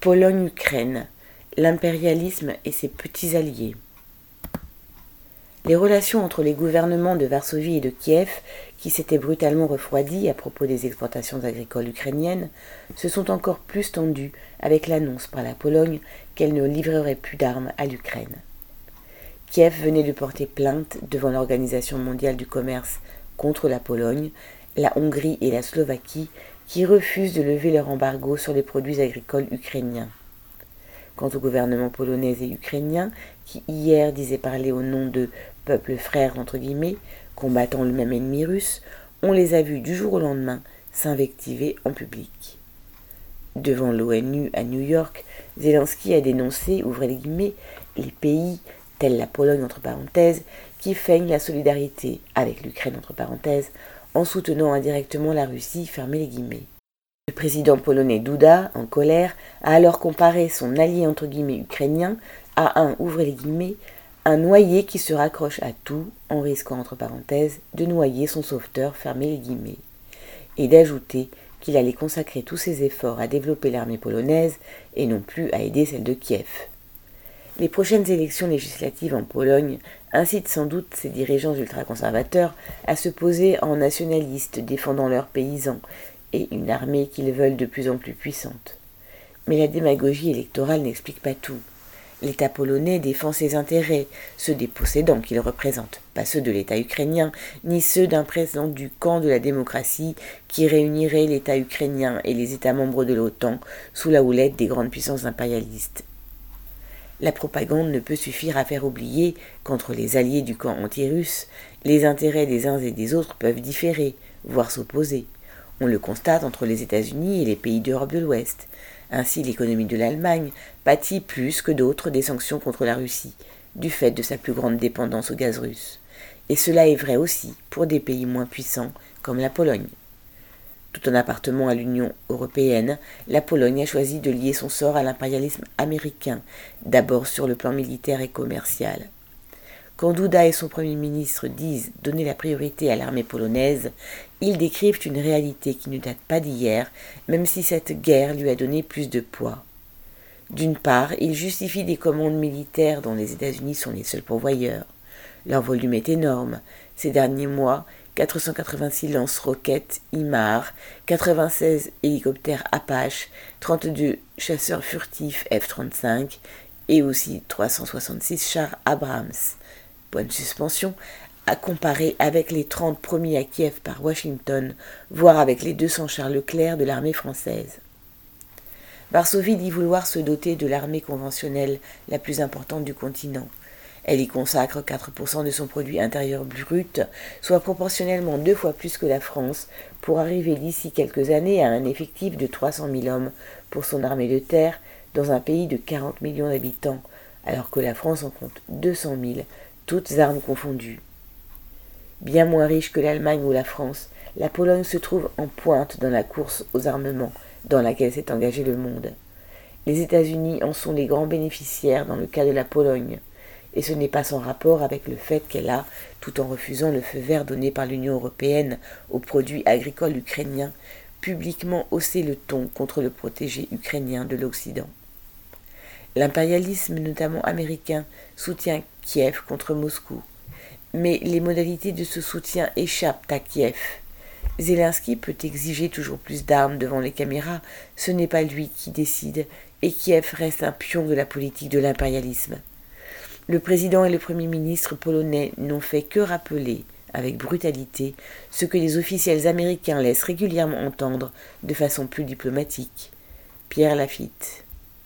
Pologne-Ukraine, l'impérialisme et ses petits alliés. Les relations entre les gouvernements de Varsovie et de Kiev, qui s'étaient brutalement refroidies à propos des exportations agricoles ukrainiennes, se sont encore plus tendues avec l'annonce par la Pologne qu'elle ne livrerait plus d'armes à l'Ukraine. Kiev venait de porter plainte devant l'Organisation mondiale du commerce contre la Pologne, la Hongrie et la Slovaquie qui refusent de lever leur embargo sur les produits agricoles ukrainiens. Quant au gouvernement polonais et ukrainien, qui hier disait parler au nom de peuples frères entre guillemets, combattant le même ennemi russe, on les a vus du jour au lendemain s'invectiver en public. Devant l'ONU à New York, Zelensky a dénoncé, ouvrez les guillemets, les pays, tels la Pologne entre parenthèses, qui feignent la solidarité avec l'Ukraine entre parenthèses, en soutenant indirectement la Russie, fermez les guillemets. Le président polonais Duda, en colère, a alors comparé son allié entre guillemets ukrainien à un, ouvrez les guillemets, un noyé qui se raccroche à tout en risquant entre parenthèses de noyer son sauveteur, fermez les guillemets, et d'ajouter qu'il allait consacrer tous ses efforts à développer l'armée polonaise et non plus à aider celle de Kiev. Les prochaines élections législatives en Pologne incitent sans doute ces dirigeants ultraconservateurs à se poser en nationalistes défendant leurs paysans et une armée qu'ils veulent de plus en plus puissante. Mais la démagogie électorale n'explique pas tout. L'État polonais défend ses intérêts, ceux des possédants qu'il représente, pas ceux de l'État ukrainien, ni ceux d'un président du camp de la démocratie qui réunirait l'État ukrainien et les États membres de l'OTAN sous la houlette des grandes puissances impérialistes. La propagande ne peut suffire à faire oublier qu'entre les alliés du camp anti-russe, les intérêts des uns et des autres peuvent différer, voire s'opposer. On le constate entre les États-Unis et les pays d'Europe de l'Ouest. Ainsi, l'économie de l'Allemagne pâtit plus que d'autres des sanctions contre la Russie, du fait de sa plus grande dépendance au gaz russe. Et cela est vrai aussi pour des pays moins puissants comme la Pologne. Tout en appartement à l'Union européenne, la Pologne a choisi de lier son sort à l'impérialisme américain, d'abord sur le plan militaire et commercial. Quand Duda et son Premier ministre disent donner la priorité à l'armée polonaise, ils décrivent une réalité qui ne date pas d'hier, même si cette guerre lui a donné plus de poids. D'une part, ils justifient des commandes militaires dont les États-Unis sont les seuls pourvoyeurs. Leur volume est énorme. Ces derniers mois, 486 lance-roquettes IMAR, 96 hélicoptères Apache, 32 chasseurs furtifs F-35 et aussi 366 chars Abrams point de suspension, à comparer avec les 30 promis à Kiev par Washington, voire avec les 200 chars Leclerc de l'armée française. Varsovie dit vouloir se doter de l'armée conventionnelle la plus importante du continent. Elle y consacre 4% de son produit intérieur brut, soit proportionnellement deux fois plus que la France, pour arriver d'ici quelques années à un effectif de 300 000 hommes pour son armée de terre dans un pays de 40 millions d'habitants, alors que la France en compte 200 000, toutes armes confondues. Bien moins riche que l'Allemagne ou la France, la Pologne se trouve en pointe dans la course aux armements dans laquelle s'est engagé le monde. Les États-Unis en sont les grands bénéficiaires dans le cas de la Pologne, et ce n'est pas sans rapport avec le fait qu'elle a, tout en refusant le feu vert donné par l'Union européenne aux produits agricoles ukrainiens, publiquement haussé le ton contre le protégé ukrainien de l'Occident. L'impérialisme, notamment américain, soutient Kiev contre Moscou. Mais les modalités de ce soutien échappent à Kiev. Zelensky peut exiger toujours plus d'armes devant les caméras, ce n'est pas lui qui décide, et Kiev reste un pion de la politique de l'impérialisme. Le président et le premier ministre polonais n'ont fait que rappeler, avec brutalité, ce que les officiels américains laissent régulièrement entendre de façon plus diplomatique. Pierre Lafitte.